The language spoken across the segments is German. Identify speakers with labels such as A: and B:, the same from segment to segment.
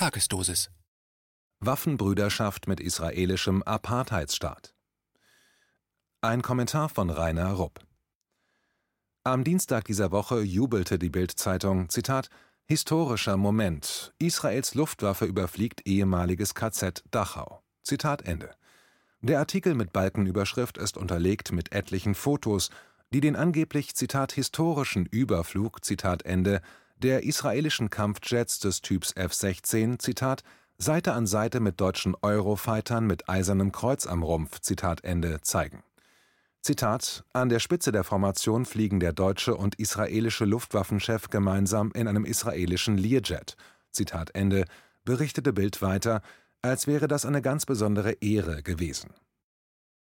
A: Tagesdosis
B: Waffenbrüderschaft mit israelischem Apartheidsstaat. Ein Kommentar von Rainer Rupp. Am Dienstag dieser Woche jubelte die Bild-Zeitung, Zitat, historischer Moment. Israels Luftwaffe überfliegt ehemaliges KZ Dachau. Zitat Ende. Der Artikel mit Balkenüberschrift ist unterlegt mit etlichen Fotos, die den angeblich, Zitat, historischen Überflug, Zitat Ende, der israelischen Kampfjets des Typs F-16, Zitat, Seite an Seite mit deutschen Eurofightern mit eisernem Kreuz am Rumpf, Zitat Ende, zeigen. Zitat: An der Spitze der Formation fliegen der deutsche und israelische Luftwaffenchef gemeinsam in einem israelischen Learjet. Zitat Ende, berichtete Bild weiter, als wäre das eine ganz besondere Ehre gewesen.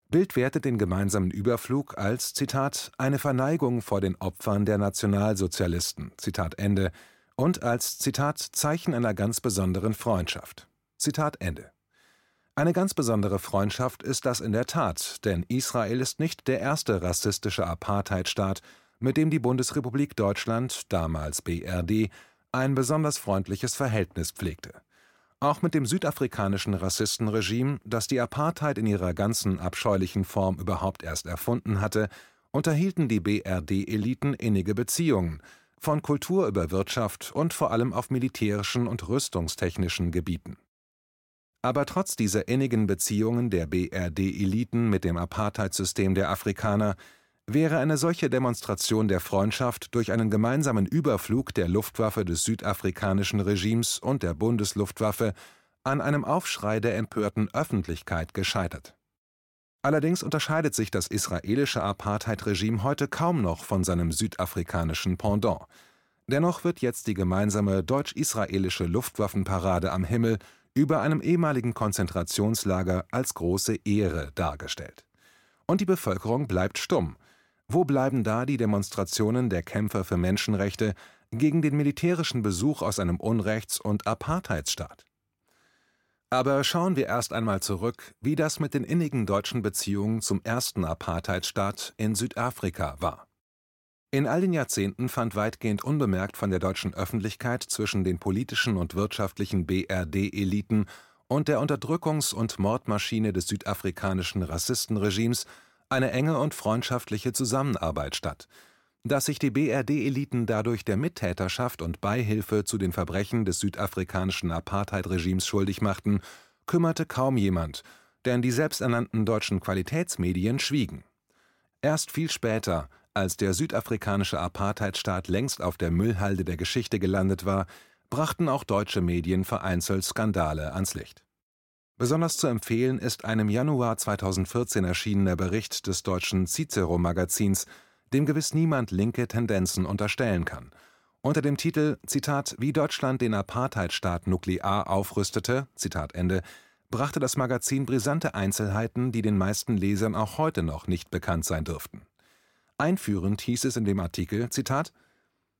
B: Bild wertet den gemeinsamen Überflug als Zitat eine Verneigung vor den Opfern der Nationalsozialisten Zitat Ende und als Zitat Zeichen einer ganz besonderen Freundschaft. Zitat Ende. Eine ganz besondere Freundschaft ist das in der Tat, denn Israel ist nicht der erste rassistische Apartheidstaat, mit dem die Bundesrepublik Deutschland, damals BRD, ein besonders freundliches Verhältnis pflegte. Auch mit dem südafrikanischen Rassistenregime, das die Apartheid in ihrer ganzen abscheulichen Form überhaupt erst erfunden hatte, unterhielten die BRD-Eliten innige Beziehungen, von Kultur über Wirtschaft und vor allem auf militärischen und rüstungstechnischen Gebieten. Aber trotz dieser innigen Beziehungen der BRD-Eliten mit dem Apartheidsystem der Afrikaner wäre eine solche Demonstration der Freundschaft durch einen gemeinsamen Überflug der Luftwaffe des südafrikanischen Regimes und der Bundesluftwaffe an einem Aufschrei der empörten Öffentlichkeit gescheitert. Allerdings unterscheidet sich das israelische Apartheid-Regime heute kaum noch von seinem südafrikanischen Pendant. Dennoch wird jetzt die gemeinsame deutsch-israelische Luftwaffenparade am Himmel über einem ehemaligen Konzentrationslager als große Ehre dargestellt. Und die Bevölkerung bleibt stumm. Wo bleiben da die Demonstrationen der Kämpfer für Menschenrechte gegen den militärischen Besuch aus einem Unrechts- und Apartheidsstaat? Aber schauen wir erst einmal zurück, wie das mit den innigen deutschen Beziehungen zum ersten Apartheidstaat in Südafrika war. In all den Jahrzehnten fand weitgehend unbemerkt von der deutschen Öffentlichkeit zwischen den politischen und wirtschaftlichen BRD-Eliten und der Unterdrückungs- und Mordmaschine des südafrikanischen Rassistenregimes eine enge und freundschaftliche Zusammenarbeit statt, dass sich die BRD-Eliten dadurch der Mittäterschaft und Beihilfe zu den Verbrechen des südafrikanischen Apartheid-Regimes schuldig machten, kümmerte kaum jemand, denn die selbsternannten deutschen Qualitätsmedien schwiegen. Erst viel später, als der südafrikanische Apartheidstaat längst auf der Müllhalde der Geschichte gelandet war, brachten auch deutsche Medien vereinzelt Skandale ans Licht. Besonders zu empfehlen ist ein im Januar 2014 erschienener Bericht des deutschen Cicero-Magazins dem gewiss niemand linke Tendenzen unterstellen kann. Unter dem Titel Zitat Wie Deutschland den Apartheidstaat nuklear aufrüstete brachte das Magazin brisante Einzelheiten, die den meisten Lesern auch heute noch nicht bekannt sein dürften. Einführend hieß es in dem Artikel Zitat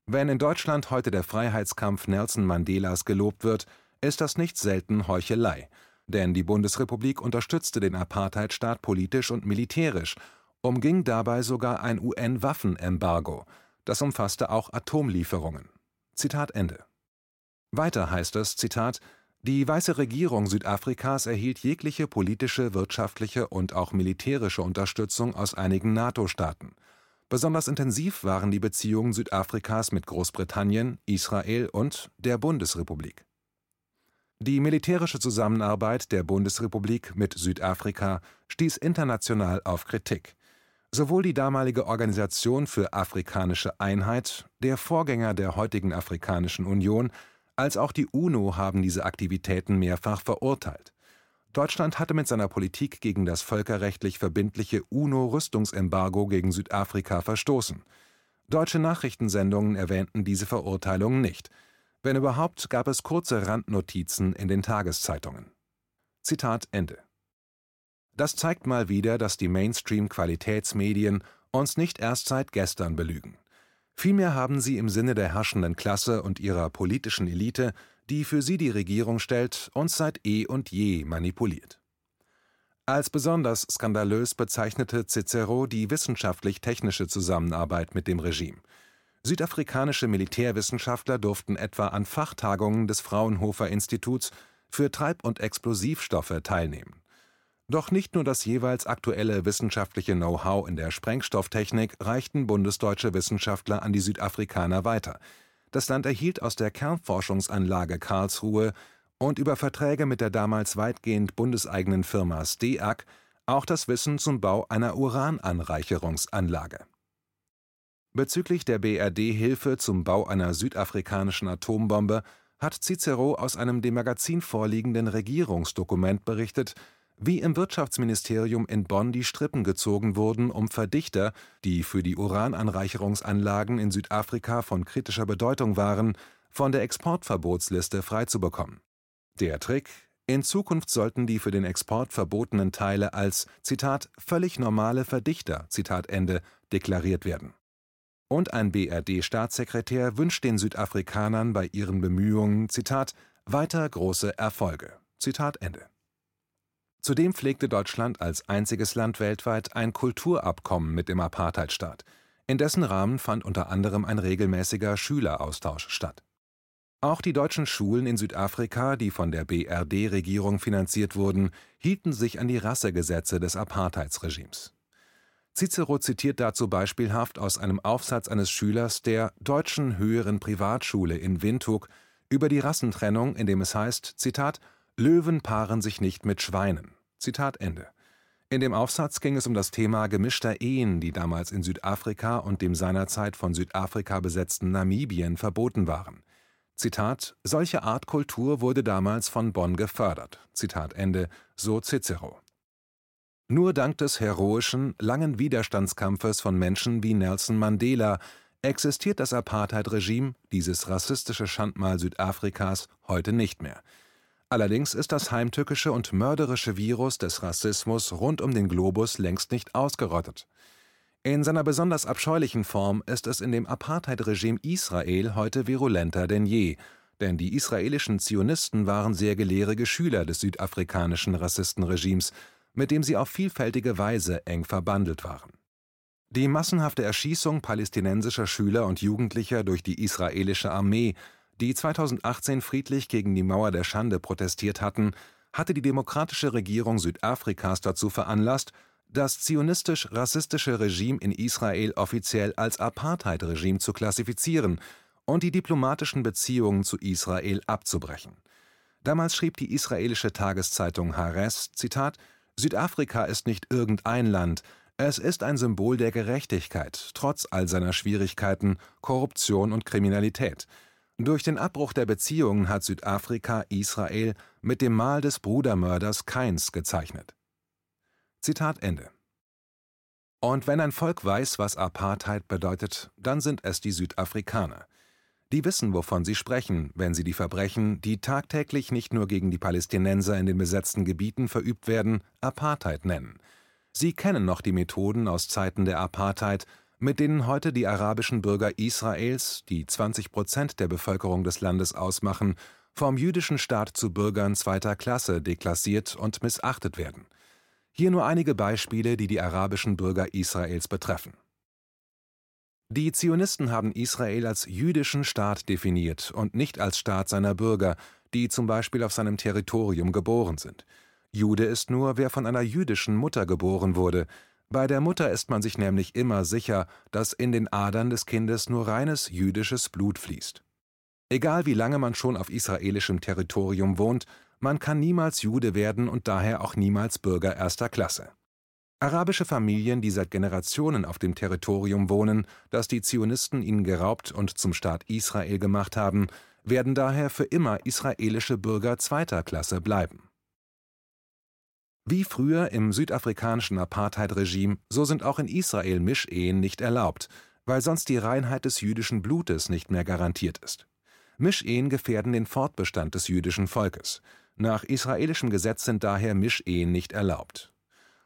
B: Wenn in Deutschland heute der Freiheitskampf Nelson Mandelas gelobt wird, ist das nicht selten Heuchelei, denn die Bundesrepublik unterstützte den Apartheidstaat politisch und militärisch umging dabei sogar ein UN-Waffenembargo, das umfasste auch Atomlieferungen. Zitat Ende. Weiter heißt es, Zitat, die weiße Regierung Südafrikas erhielt jegliche politische, wirtschaftliche und auch militärische Unterstützung aus einigen NATO-Staaten. Besonders intensiv waren die Beziehungen Südafrikas mit Großbritannien, Israel und der Bundesrepublik. Die militärische Zusammenarbeit der Bundesrepublik mit Südafrika stieß international auf Kritik. Sowohl die damalige Organisation für afrikanische Einheit, der Vorgänger der heutigen Afrikanischen Union, als auch die UNO haben diese Aktivitäten mehrfach verurteilt. Deutschland hatte mit seiner Politik gegen das völkerrechtlich verbindliche UNO-Rüstungsembargo gegen Südafrika verstoßen. Deutsche Nachrichtensendungen erwähnten diese Verurteilung nicht. Wenn überhaupt, gab es kurze Randnotizen in den Tageszeitungen. Zitat Ende das zeigt mal wieder, dass die Mainstream-Qualitätsmedien uns nicht erst seit gestern belügen. Vielmehr haben sie im Sinne der herrschenden Klasse und ihrer politischen Elite, die für sie die Regierung stellt, uns seit eh und je manipuliert. Als besonders skandalös bezeichnete Cicero die wissenschaftlich-technische Zusammenarbeit mit dem Regime. Südafrikanische Militärwissenschaftler durften etwa an Fachtagungen des Fraunhofer Instituts für Treib und Explosivstoffe teilnehmen. Doch nicht nur das jeweils aktuelle wissenschaftliche Know-how in der Sprengstofftechnik reichten bundesdeutsche Wissenschaftler an die Südafrikaner weiter. Das Land erhielt aus der Kernforschungsanlage Karlsruhe und über Verträge mit der damals weitgehend bundeseigenen Firma STEAG auch das Wissen zum Bau einer Urananreicherungsanlage. Bezüglich der BRD-Hilfe zum Bau einer südafrikanischen Atombombe hat Cicero aus einem dem Magazin vorliegenden Regierungsdokument berichtet, wie im Wirtschaftsministerium in Bonn die Strippen gezogen wurden, um Verdichter, die für die Urananreicherungsanlagen in Südafrika von kritischer Bedeutung waren, von der Exportverbotsliste freizubekommen. Der Trick: In Zukunft sollten die für den Export verbotenen Teile als Zitat völlig normale Verdichter Zitat Ende deklariert werden. Und ein BRD-Staatssekretär wünscht den Südafrikanern bei ihren Bemühungen weiter große Erfolge. Zudem pflegte Deutschland als einziges Land weltweit ein Kulturabkommen mit dem Apartheidstaat, in dessen Rahmen fand unter anderem ein regelmäßiger Schüleraustausch statt. Auch die deutschen Schulen in Südafrika, die von der BRD-Regierung finanziert wurden, hielten sich an die Rassegesetze des Apartheidsregimes. Cicero zitiert dazu beispielhaft aus einem Aufsatz eines Schülers der Deutschen Höheren Privatschule in Windhoek über die Rassentrennung, in dem es heißt: Zitat, Löwen paaren sich nicht mit Schweinen. Zitat Ende. In dem Aufsatz ging es um das Thema gemischter Ehen, die damals in Südafrika und dem seinerzeit von Südafrika besetzten Namibien verboten waren. Zitat: Solche Art Kultur wurde damals von Bonn gefördert. Zitat Ende, so Cicero. Nur dank des heroischen, langen Widerstandskampfes von Menschen wie Nelson Mandela existiert das Apartheid-Regime, dieses rassistische Schandmal Südafrikas, heute nicht mehr. Allerdings ist das heimtückische und mörderische Virus des Rassismus rund um den Globus längst nicht ausgerottet. In seiner besonders abscheulichen Form ist es in dem Apartheid-Regime Israel heute virulenter denn je, denn die israelischen Zionisten waren sehr gelehrige Schüler des südafrikanischen Rassistenregimes, mit dem sie auf vielfältige Weise eng verbandelt waren. Die massenhafte Erschießung palästinensischer Schüler und Jugendlicher durch die israelische Armee, die 2018 friedlich gegen die Mauer der Schande protestiert hatten, hatte die demokratische Regierung Südafrikas dazu veranlasst, das zionistisch-rassistische Regime in Israel offiziell als Apartheid-Regime zu klassifizieren und die diplomatischen Beziehungen zu Israel abzubrechen. Damals schrieb die israelische Tageszeitung Haaretz: Zitat: Südafrika ist nicht irgendein Land, es ist ein Symbol der Gerechtigkeit, trotz all seiner Schwierigkeiten, Korruption und Kriminalität. Durch den Abbruch der Beziehungen hat Südafrika Israel mit dem Mal des Brudermörders Kains gezeichnet Zitat Ende. Und wenn ein Volk weiß, was Apartheid bedeutet, dann sind es die Südafrikaner. Die wissen, wovon sie sprechen, wenn sie die Verbrechen, die tagtäglich nicht nur gegen die Palästinenser in den besetzten Gebieten verübt werden, Apartheid nennen. Sie kennen noch die Methoden aus Zeiten der Apartheid, mit denen heute die arabischen Bürger Israels, die 20 Prozent der Bevölkerung des Landes ausmachen, vom jüdischen Staat zu Bürgern zweiter Klasse deklassiert und missachtet werden. Hier nur einige Beispiele, die die arabischen Bürger Israels betreffen. Die Zionisten haben Israel als jüdischen Staat definiert und nicht als Staat seiner Bürger, die zum Beispiel auf seinem Territorium geboren sind. Jude ist nur, wer von einer jüdischen Mutter geboren wurde. Bei der Mutter ist man sich nämlich immer sicher, dass in den Adern des Kindes nur reines jüdisches Blut fließt. Egal wie lange man schon auf israelischem Territorium wohnt, man kann niemals Jude werden und daher auch niemals Bürger erster Klasse. Arabische Familien, die seit Generationen auf dem Territorium wohnen, das die Zionisten ihnen geraubt und zum Staat Israel gemacht haben, werden daher für immer israelische Bürger zweiter Klasse bleiben. Wie früher im südafrikanischen Apartheid-Regime, so sind auch in Israel Mischehen nicht erlaubt, weil sonst die Reinheit des jüdischen Blutes nicht mehr garantiert ist. Mischehen gefährden den Fortbestand des jüdischen Volkes. Nach israelischem Gesetz sind daher Mischehen nicht erlaubt.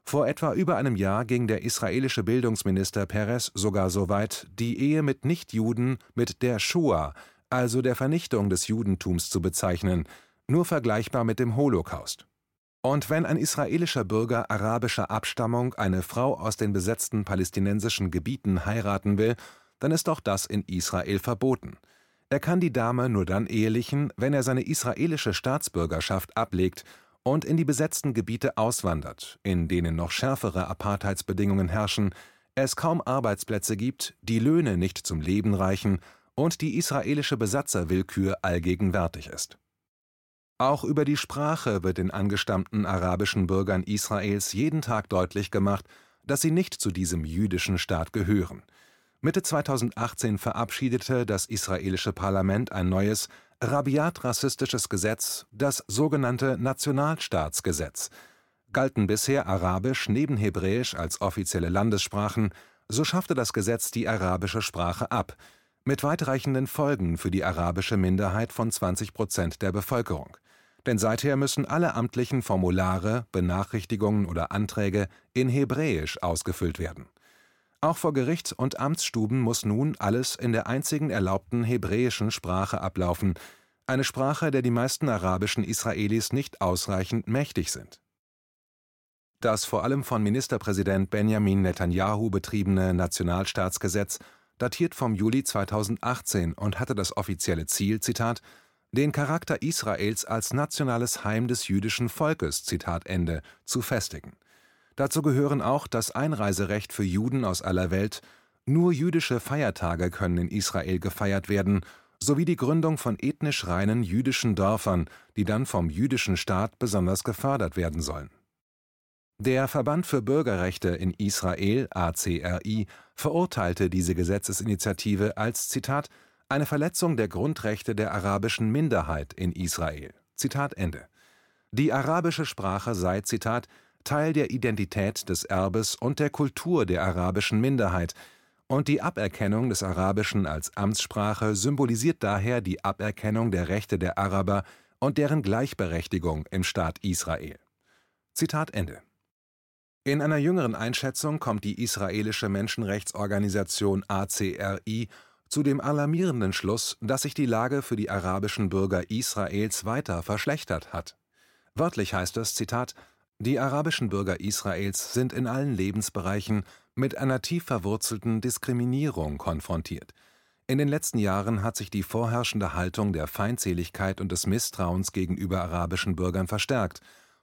B: Vor etwa über einem Jahr ging der israelische Bildungsminister Peres sogar so weit, die Ehe mit Nichtjuden mit der Shoah, also der Vernichtung des Judentums, zu bezeichnen, nur vergleichbar mit dem Holocaust. Und wenn ein israelischer Bürger arabischer Abstammung eine Frau aus den besetzten palästinensischen Gebieten heiraten will, dann ist auch das in Israel verboten. Er kann die Dame nur dann ehelichen, wenn er seine israelische Staatsbürgerschaft ablegt und in die besetzten Gebiete auswandert, in denen noch schärfere Apartheidsbedingungen herrschen, es kaum Arbeitsplätze gibt, die Löhne nicht zum Leben reichen und die israelische Besatzerwillkür allgegenwärtig ist. Auch über die Sprache wird den angestammten arabischen Bürgern Israels jeden Tag deutlich gemacht, dass sie nicht zu diesem jüdischen Staat gehören. Mitte 2018 verabschiedete das israelische Parlament ein neues, rabiat rassistisches Gesetz, das sogenannte Nationalstaatsgesetz. Galten bisher Arabisch neben Hebräisch als offizielle Landessprachen, so schaffte das Gesetz die arabische Sprache ab, mit weitreichenden Folgen für die arabische Minderheit von 20 Prozent der Bevölkerung. Denn seither müssen alle amtlichen Formulare, Benachrichtigungen oder Anträge in Hebräisch ausgefüllt werden. Auch vor Gerichts- und Amtsstuben muss nun alles in der einzigen erlaubten hebräischen Sprache ablaufen, eine Sprache, der die meisten arabischen Israelis nicht ausreichend mächtig sind. Das vor allem von Ministerpräsident Benjamin Netanyahu betriebene Nationalstaatsgesetz datiert vom Juli 2018 und hatte das offizielle Ziel, Zitat, den Charakter Israels als nationales Heim des jüdischen Volkes, Zitat Ende, zu festigen. Dazu gehören auch das Einreiserecht für Juden aus aller Welt, nur jüdische Feiertage können in Israel gefeiert werden, sowie die Gründung von ethnisch reinen jüdischen Dörfern, die dann vom jüdischen Staat besonders gefördert werden sollen der Verband für Bürgerrechte in Israel (ACRI) verurteilte diese Gesetzesinitiative als Zitat eine Verletzung der Grundrechte der arabischen Minderheit in Israel. Zitat Ende. Die arabische Sprache sei Zitat Teil der Identität des Erbes und der Kultur der arabischen Minderheit, und die Aberkennung des Arabischen als Amtssprache symbolisiert daher die Aberkennung der Rechte der Araber und deren Gleichberechtigung im Staat Israel. Zitat Ende in einer jüngeren Einschätzung kommt die israelische Menschenrechtsorganisation ACRI zu dem alarmierenden Schluss, dass sich die Lage für die arabischen Bürger Israels weiter verschlechtert hat. Wörtlich heißt es, Zitat, die arabischen Bürger Israels sind in allen Lebensbereichen mit einer tief verwurzelten Diskriminierung konfrontiert. In den letzten Jahren hat sich die vorherrschende Haltung der Feindseligkeit und des Misstrauens gegenüber arabischen Bürgern verstärkt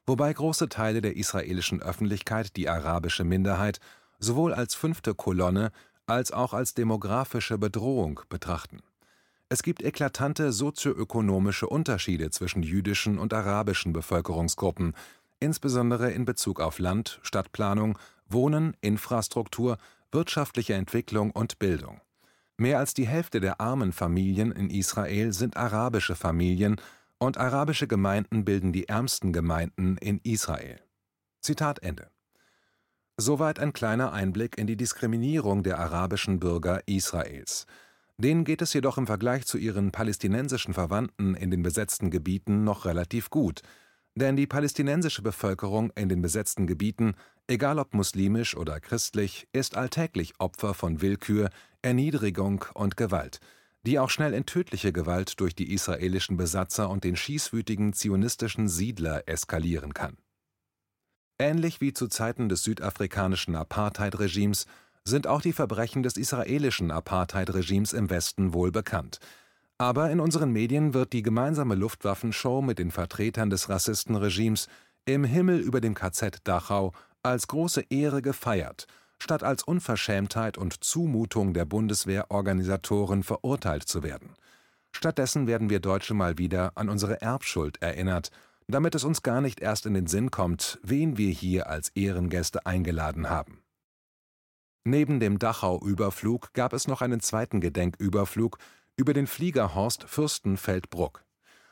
B: wobei große Teile der israelischen Öffentlichkeit die arabische Minderheit sowohl als fünfte Kolonne als auch als demografische Bedrohung betrachten. Es gibt eklatante sozioökonomische Unterschiede zwischen jüdischen und arabischen Bevölkerungsgruppen, insbesondere in Bezug auf Land, Stadtplanung, Wohnen, Infrastruktur, wirtschaftliche Entwicklung und Bildung. Mehr als die Hälfte der armen Familien in Israel sind arabische Familien und arabische Gemeinden bilden die ärmsten Gemeinden in Israel. Zitat Ende. Soweit ein kleiner Einblick in die Diskriminierung der arabischen Bürger Israels. Denen geht es jedoch im Vergleich zu ihren palästinensischen Verwandten in den besetzten Gebieten noch relativ gut, denn die palästinensische Bevölkerung in den besetzten Gebieten, egal ob muslimisch oder christlich, ist alltäglich Opfer von Willkür, Erniedrigung und Gewalt – die auch schnell in tödliche Gewalt durch die israelischen Besatzer und den schießwütigen zionistischen Siedler eskalieren kann. Ähnlich wie zu Zeiten des südafrikanischen Apartheid-Regimes sind auch die Verbrechen des israelischen Apartheid-Regimes im Westen wohl bekannt. Aber in unseren Medien wird die gemeinsame Luftwaffenshow mit den Vertretern des Rassistenregimes im Himmel über dem KZ Dachau als große Ehre gefeiert statt als Unverschämtheit und Zumutung der Bundeswehrorganisatoren verurteilt zu werden. Stattdessen werden wir Deutsche mal wieder an unsere Erbschuld erinnert, damit es uns gar nicht erst in den Sinn kommt, wen wir hier als Ehrengäste eingeladen haben. Neben dem Dachau-Überflug gab es noch einen zweiten Gedenküberflug über den Flieger Horst Fürstenfeldbruck.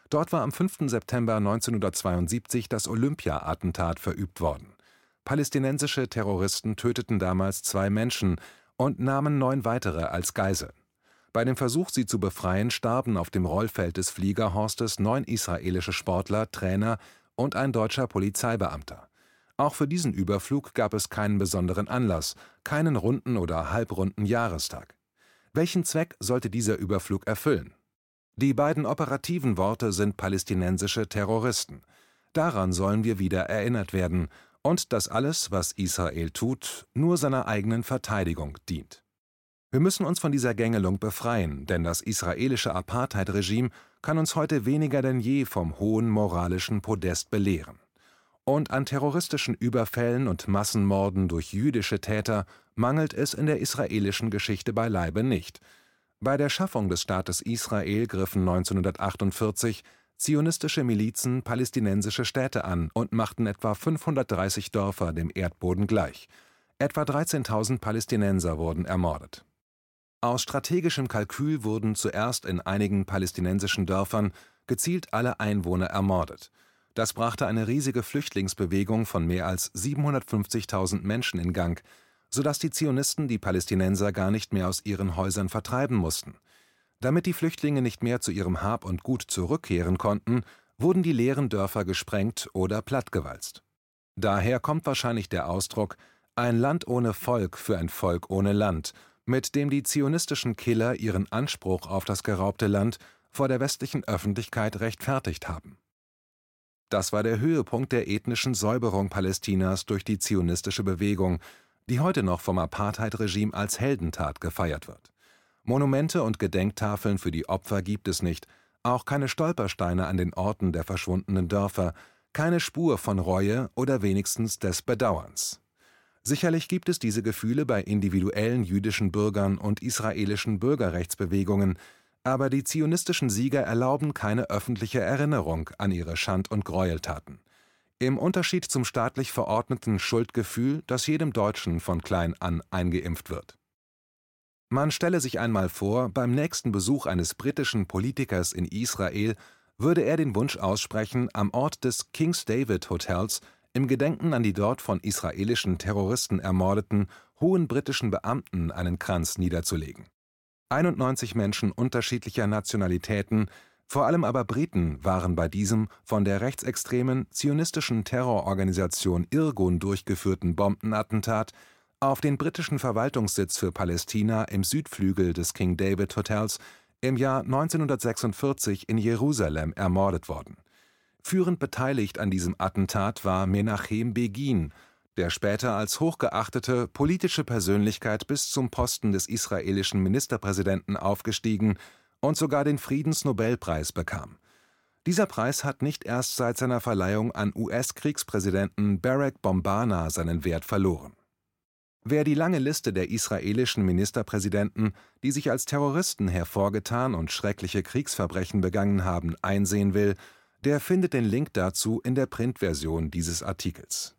B: Dort war am 5. September 1972 das Olympia-Attentat verübt worden. Palästinensische Terroristen töteten damals zwei Menschen und nahmen neun weitere als Geiseln. Bei dem Versuch, sie zu befreien, starben auf dem Rollfeld des Fliegerhorstes neun israelische Sportler, Trainer und ein deutscher Polizeibeamter. Auch für diesen Überflug gab es keinen besonderen Anlass, keinen runden oder halbrunden Jahrestag. Welchen Zweck sollte dieser Überflug erfüllen? Die beiden operativen Worte sind palästinensische Terroristen. Daran sollen wir wieder erinnert werden, und dass alles, was Israel tut, nur seiner eigenen Verteidigung dient Wir müssen uns von dieser Gängelung befreien, denn das israelische Apartheid-Regime kann uns heute weniger denn je vom hohen moralischen Podest belehren. Und an terroristischen Überfällen und Massenmorden durch jüdische Täter mangelt es in der israelischen Geschichte beileibe nicht. Bei der Schaffung des Staates Israel griffen 1948 zionistische Milizen palästinensische Städte an und machten etwa 530 Dörfer dem Erdboden gleich. Etwa 13.000 Palästinenser wurden ermordet. Aus strategischem Kalkül wurden zuerst in einigen palästinensischen Dörfern gezielt alle Einwohner ermordet. Das brachte eine riesige Flüchtlingsbewegung von mehr als 750.000 Menschen in Gang, sodass die Zionisten die Palästinenser gar nicht mehr aus ihren Häusern vertreiben mussten. Damit die Flüchtlinge nicht mehr zu ihrem Hab und Gut zurückkehren konnten, wurden die leeren Dörfer gesprengt oder plattgewalzt. Daher kommt wahrscheinlich der Ausdruck ein Land ohne Volk für ein Volk ohne Land mit dem die zionistischen Killer ihren Anspruch auf das geraubte Land vor der westlichen Öffentlichkeit rechtfertigt haben. Das war der Höhepunkt der ethnischen Säuberung Palästinas durch die zionistische Bewegung, die heute noch vom Apartheid-Regime als Heldentat gefeiert wird. Monumente und Gedenktafeln für die Opfer gibt es nicht, auch keine Stolpersteine an den Orten der verschwundenen Dörfer, keine Spur von Reue oder wenigstens des Bedauerns. Sicherlich gibt es diese Gefühle bei individuellen jüdischen Bürgern und israelischen Bürgerrechtsbewegungen, aber die zionistischen Sieger erlauben keine öffentliche Erinnerung an ihre Schand und Gräueltaten. Im Unterschied zum staatlich verordneten Schuldgefühl, das jedem Deutschen von klein an eingeimpft wird. Man stelle sich einmal vor, beim nächsten Besuch eines britischen Politikers in Israel würde er den Wunsch aussprechen, am Ort des King's David Hotels im Gedenken an die dort von israelischen Terroristen ermordeten hohen britischen Beamten einen Kranz niederzulegen. 91 Menschen unterschiedlicher Nationalitäten, vor allem aber Briten, waren bei diesem von der rechtsextremen zionistischen Terrororganisation Irgun durchgeführten Bombenattentat auf den britischen Verwaltungssitz für Palästina im Südflügel des King David Hotels im Jahr 1946 in Jerusalem ermordet worden. Führend beteiligt an diesem Attentat war Menachem Begin, der später als hochgeachtete politische Persönlichkeit bis zum Posten des israelischen Ministerpräsidenten aufgestiegen und sogar den Friedensnobelpreis bekam. Dieser Preis hat nicht erst seit seiner Verleihung an US-Kriegspräsidenten Barack Bombana seinen Wert verloren. Wer die lange Liste der israelischen Ministerpräsidenten, die sich als Terroristen hervorgetan und schreckliche Kriegsverbrechen begangen haben, einsehen will, der findet den Link dazu in der Printversion dieses Artikels